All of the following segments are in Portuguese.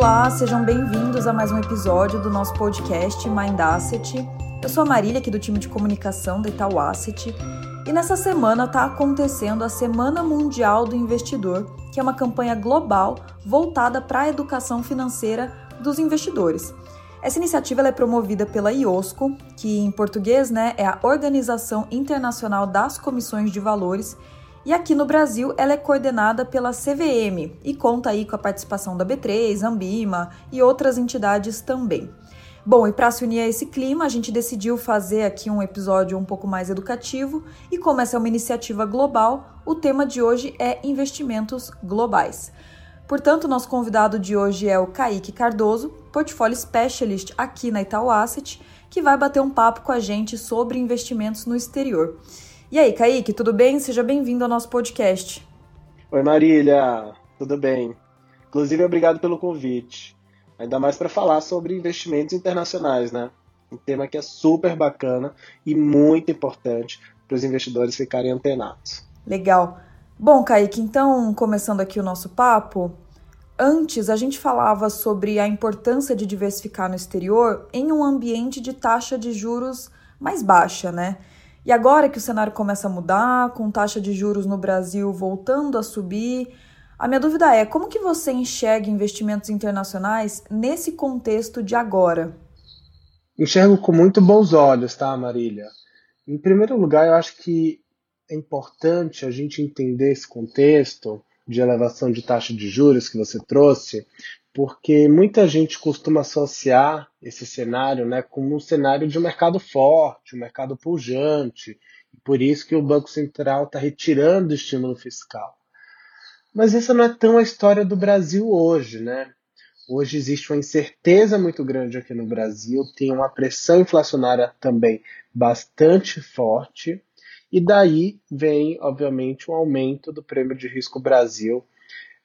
Olá, sejam bem-vindos a mais um episódio do nosso podcast Mind Asset. Eu sou a Marília, aqui do time de comunicação da Itaú Asset, e nessa semana está acontecendo a Semana Mundial do Investidor, que é uma campanha global voltada para a educação financeira dos investidores. Essa iniciativa é promovida pela IOSCO, que em português né, é a Organização Internacional das Comissões de Valores, e aqui no Brasil ela é coordenada pela CVM e conta aí com a participação da B3, Ambima e outras entidades também. Bom, e para se unir a esse clima, a gente decidiu fazer aqui um episódio um pouco mais educativo e como essa é uma iniciativa global, o tema de hoje é investimentos globais. Portanto, nosso convidado de hoje é o Kaique Cardoso, Portfólio Specialist aqui na Itaú Asset, que vai bater um papo com a gente sobre investimentos no exterior. E aí, Kaique, tudo bem? Seja bem-vindo ao nosso podcast. Oi, Marília, tudo bem? Inclusive, obrigado pelo convite. Ainda mais para falar sobre investimentos internacionais, né? Um tema que é super bacana e muito importante para os investidores ficarem antenados. Legal. Bom, Kaique, então, começando aqui o nosso papo, antes a gente falava sobre a importância de diversificar no exterior em um ambiente de taxa de juros mais baixa, né? E agora que o cenário começa a mudar, com taxa de juros no Brasil voltando a subir, a minha dúvida é como que você enxerga investimentos internacionais nesse contexto de agora? Enxergo com muito bons olhos, tá, Marília? Em primeiro lugar, eu acho que é importante a gente entender esse contexto de elevação de taxa de juros que você trouxe, porque muita gente costuma associar esse cenário né, como um cenário de um mercado forte, um mercado pujante, e por isso que o Banco Central está retirando o estímulo fiscal. Mas essa não é tão a história do Brasil hoje, né? Hoje existe uma incerteza muito grande aqui no Brasil, tem uma pressão inflacionária também bastante forte, e daí vem, obviamente, um aumento do prêmio de risco Brasil.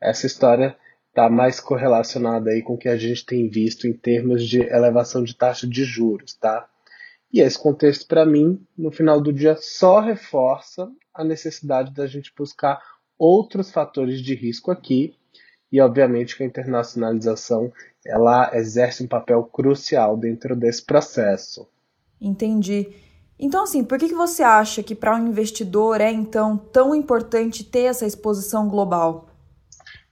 Essa história está mais correlacionada aí com o que a gente tem visto em termos de elevação de taxa de juros, tá? E esse contexto, para mim, no final do dia, só reforça a necessidade da gente buscar outros fatores de risco aqui e, obviamente, que a internacionalização ela exerce um papel crucial dentro desse processo. Entendi. Então, assim, por que, que você acha que para um investidor é então tão importante ter essa exposição global?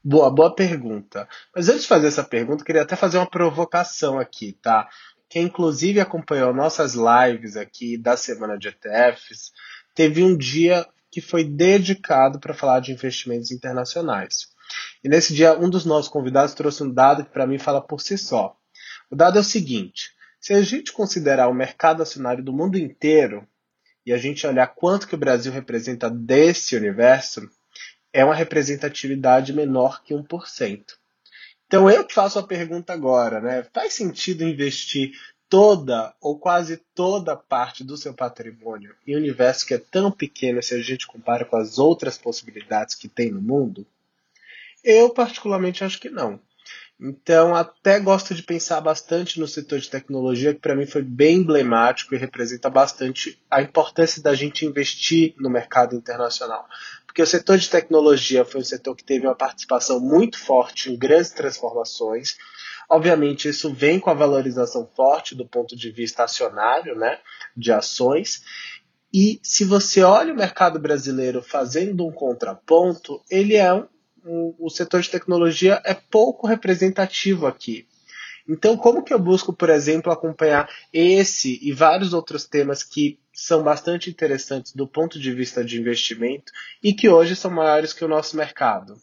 Boa, boa pergunta. Mas antes de fazer essa pergunta, queria até fazer uma provocação aqui, tá? Quem inclusive acompanhou nossas lives aqui da semana de ETFs, teve um dia que foi dedicado para falar de investimentos internacionais. E nesse dia, um dos nossos convidados trouxe um dado que para mim fala por si só. O dado é o seguinte: se a gente considerar o mercado acionário do mundo inteiro e a gente olhar quanto que o Brasil representa desse universo, é uma representatividade menor que 1%. Então eu te faço a pergunta agora, né? Faz sentido investir toda ou quase toda parte do seu patrimônio em um universo que é tão pequeno se a gente compara com as outras possibilidades que tem no mundo? Eu particularmente acho que não. Então, até gosto de pensar bastante no setor de tecnologia, que para mim foi bem emblemático e representa bastante a importância da gente investir no mercado internacional. Porque o setor de tecnologia foi um setor que teve uma participação muito forte em grandes transformações. Obviamente, isso vem com a valorização forte do ponto de vista acionário, né, de ações. E se você olha o mercado brasileiro fazendo um contraponto, ele é um o, o setor de tecnologia é pouco representativo aqui. Então, como que eu busco, por exemplo, acompanhar esse e vários outros temas que são bastante interessantes do ponto de vista de investimento e que hoje são maiores que o nosso mercado?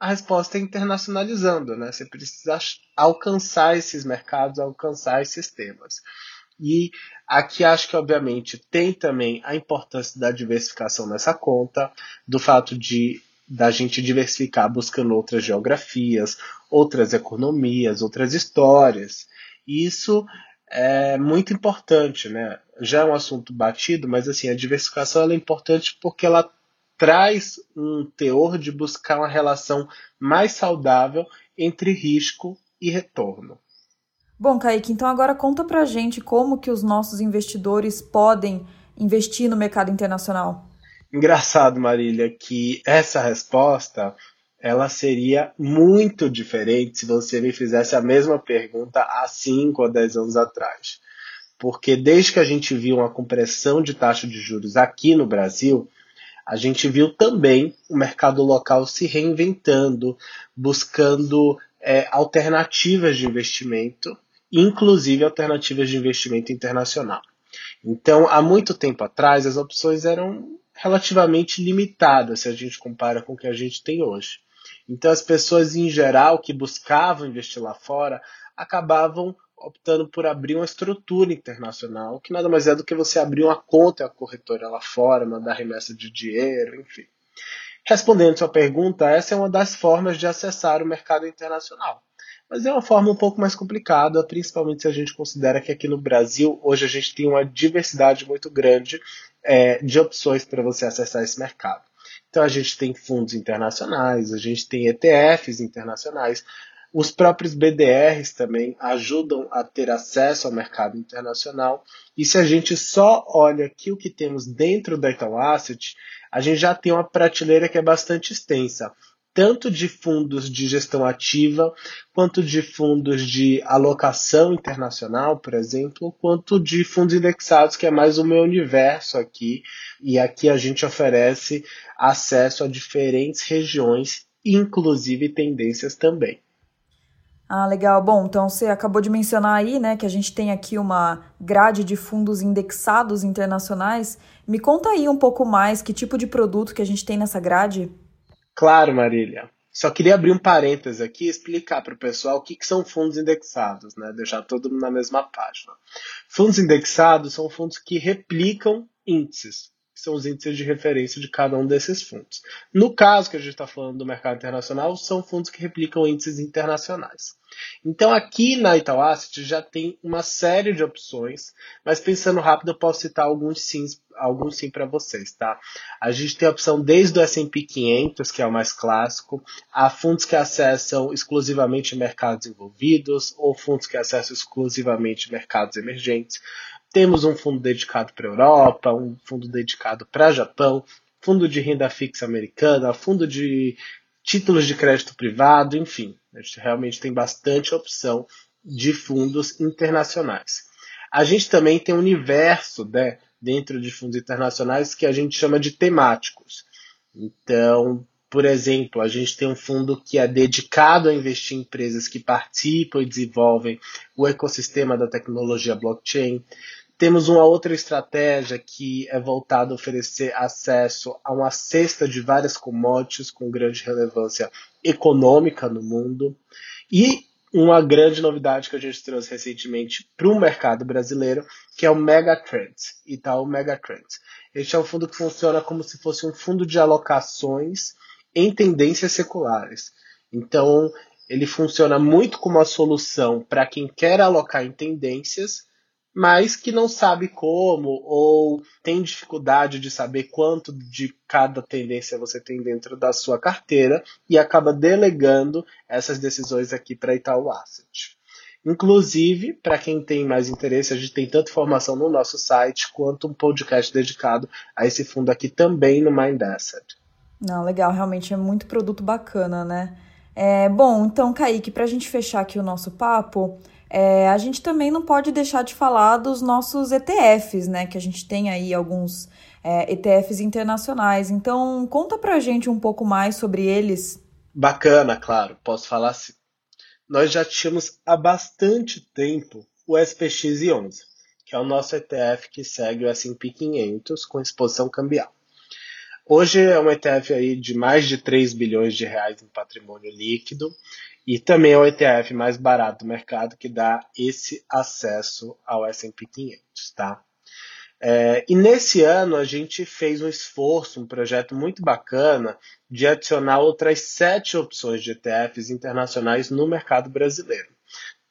A resposta é internacionalizando, né? Você precisa alcançar esses mercados, alcançar esses temas. E aqui acho que, obviamente, tem também a importância da diversificação nessa conta, do fato de da gente diversificar buscando outras geografias, outras economias, outras histórias. Isso é muito importante, né? Já é um assunto batido, mas assim, a diversificação é importante porque ela traz um teor de buscar uma relação mais saudável entre risco e retorno. Bom, Kaique, então agora conta pra gente como que os nossos investidores podem investir no mercado internacional. Engraçado, Marília, que essa resposta ela seria muito diferente se você me fizesse a mesma pergunta há 5 ou 10 anos atrás. Porque desde que a gente viu uma compressão de taxa de juros aqui no Brasil, a gente viu também o mercado local se reinventando, buscando é, alternativas de investimento, inclusive alternativas de investimento internacional. Então, há muito tempo atrás, as opções eram relativamente limitadas se a gente compara com o que a gente tem hoje. Então, as pessoas em geral que buscavam investir lá fora acabavam optando por abrir uma estrutura internacional, que nada mais é do que você abrir uma conta a corretora lá fora, mandar remessa de dinheiro, enfim. Respondendo sua pergunta, essa é uma das formas de acessar o mercado internacional. Mas é uma forma um pouco mais complicada, principalmente se a gente considera que aqui no Brasil, hoje a gente tem uma diversidade muito grande é, de opções para você acessar esse mercado. Então a gente tem fundos internacionais, a gente tem ETFs internacionais, os próprios BDRs também ajudam a ter acesso ao mercado internacional. E se a gente só olha aqui o que temos dentro da Itaú Asset, a gente já tem uma prateleira que é bastante extensa tanto de fundos de gestão ativa, quanto de fundos de alocação internacional, por exemplo, quanto de fundos indexados, que é mais o meu universo aqui. E aqui a gente oferece acesso a diferentes regiões, inclusive tendências também. Ah, legal. Bom, então você acabou de mencionar aí, né, que a gente tem aqui uma grade de fundos indexados internacionais. Me conta aí um pouco mais que tipo de produto que a gente tem nessa grade. Claro, Marília. Só queria abrir um parênteses aqui e explicar para o pessoal o que, que, são fundos indexados, né? deixar todo mundo na mesma página. Fundos indexados são fundos que replicam índices que são os índices de referência de cada um desses fundos. No caso que a gente está falando do mercado internacional, são fundos que replicam índices internacionais. Então aqui na Itaú Asset já tem uma série de opções, mas pensando rápido eu posso citar alguns sim, alguns sim para vocês, tá? A gente tem a opção desde o S&P 500, que é o mais clássico, a fundos que acessam exclusivamente mercados envolvidos ou fundos que acessam exclusivamente mercados emergentes. Temos um fundo dedicado para a Europa, um fundo dedicado para Japão, fundo de renda fixa americana, fundo de títulos de crédito privado, enfim, a gente realmente tem bastante opção de fundos internacionais. A gente também tem um universo né, dentro de fundos internacionais que a gente chama de temáticos. Então, por exemplo, a gente tem um fundo que é dedicado a investir em empresas que participam e desenvolvem o ecossistema da tecnologia blockchain. Temos uma outra estratégia que é voltada a oferecer acesso a uma cesta de várias commodities com grande relevância econômica no mundo. E uma grande novidade que a gente trouxe recentemente para o mercado brasileiro, que é o Megatrends, Itaú Megatrends. Este é um fundo que funciona como se fosse um fundo de alocações em tendências seculares. Então, ele funciona muito como uma solução para quem quer alocar em tendências, mas que não sabe como ou tem dificuldade de saber quanto de cada tendência você tem dentro da sua carteira e acaba delegando essas decisões aqui para Itaú Asset. Inclusive, para quem tem mais interesse, a gente tem tanta informação no nosso site quanto um podcast dedicado a esse fundo aqui também no Mind Asset. Não, legal, realmente é muito produto bacana, né? É, bom, então, Kaique, para a gente fechar aqui o nosso papo, é, a gente também não pode deixar de falar dos nossos ETFs, né? Que a gente tem aí alguns é, ETFs internacionais. Então, conta pra gente um pouco mais sobre eles. Bacana, claro, posso falar assim. Nós já tínhamos há bastante tempo o SPX11, que é o nosso ETF que segue o S&P 500 com exposição cambial. Hoje é um ETF aí de mais de 3 bilhões de reais em patrimônio líquido e também é o ETF mais barato do mercado que dá esse acesso ao S&P 500, tá? É, e nesse ano a gente fez um esforço, um projeto muito bacana de adicionar outras sete opções de ETFs internacionais no mercado brasileiro.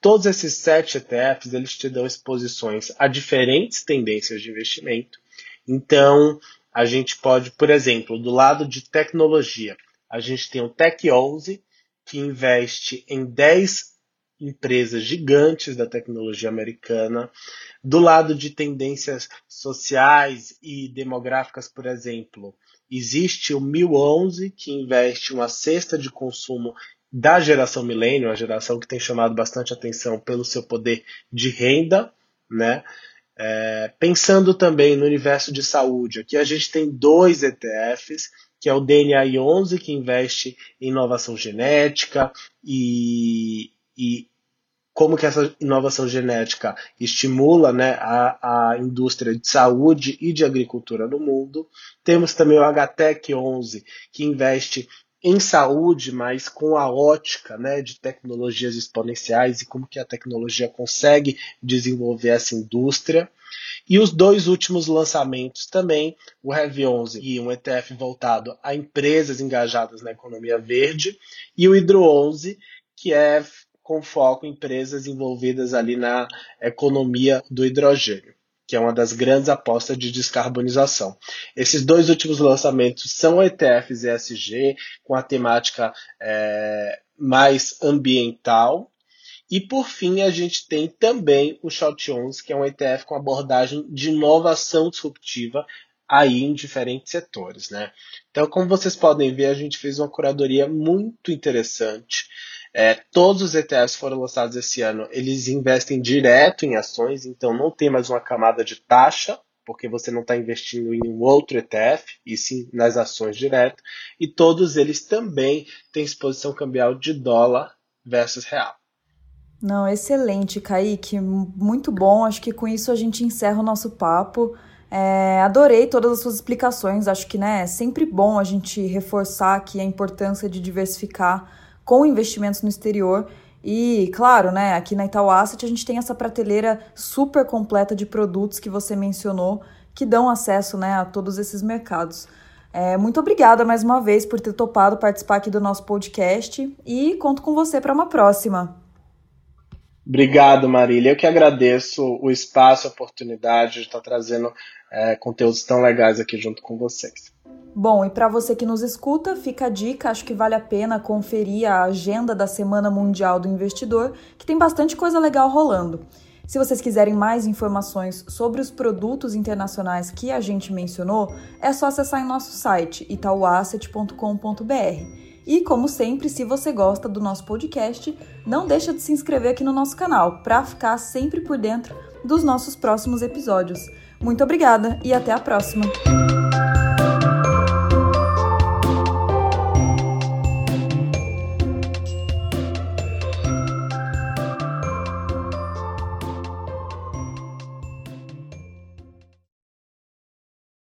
Todos esses sete ETFs eles te dão exposições a diferentes tendências de investimento. Então a gente pode, por exemplo, do lado de tecnologia, a gente tem o Tech 11, que investe em 10 empresas gigantes da tecnologia americana. Do lado de tendências sociais e demográficas, por exemplo, existe o 1011, que investe uma cesta de consumo da geração milênio, a geração que tem chamado bastante atenção pelo seu poder de renda, né? É, pensando também no universo de saúde, aqui a gente tem dois ETFs, que é o DNA 11, que investe em inovação genética e, e como que essa inovação genética estimula né, a, a indústria de saúde e de agricultura no mundo. Temos também o HTEC 11, que investe em saúde, mas com a ótica né, de tecnologias exponenciais e como que a tecnologia consegue desenvolver essa indústria. E os dois últimos lançamentos também, o Heavy 11 e um ETF voltado a empresas engajadas na economia verde, e o Hydro 11, que é com foco em empresas envolvidas ali na economia do hidrogênio que é uma das grandes apostas de descarbonização. Esses dois últimos lançamentos são ETFs ESG, com a temática é, mais ambiental. E por fim, a gente tem também o Short 11, que é um ETF com abordagem de inovação disruptiva aí em diferentes setores. Né? Então, como vocês podem ver, a gente fez uma curadoria muito interessante é, todos os ETFs foram lançados esse ano, eles investem direto em ações, então não tem mais uma camada de taxa, porque você não está investindo em um outro ETF, e sim nas ações direto. E todos eles também têm exposição cambial de dólar versus real. Não, excelente, Kaique. Muito bom. Acho que com isso a gente encerra o nosso papo. É, adorei todas as suas explicações. Acho que né, é sempre bom a gente reforçar aqui a importância de diversificar com investimentos no exterior. E, claro, né, aqui na Itaú Asset a gente tem essa prateleira super completa de produtos que você mencionou, que dão acesso né, a todos esses mercados. É, muito obrigada mais uma vez por ter topado participar aqui do nosso podcast e conto com você para uma próxima. Obrigado, Marília. Eu que agradeço o espaço, a oportunidade de estar trazendo é, conteúdos tão legais aqui junto com vocês. Bom, e para você que nos escuta, fica a dica, acho que vale a pena conferir a agenda da Semana Mundial do Investidor, que tem bastante coisa legal rolando. Se vocês quiserem mais informações sobre os produtos internacionais que a gente mencionou, é só acessar em nosso site itauasset.com.br. E como sempre, se você gosta do nosso podcast, não deixa de se inscrever aqui no nosso canal para ficar sempre por dentro dos nossos próximos episódios. Muito obrigada e até a próxima.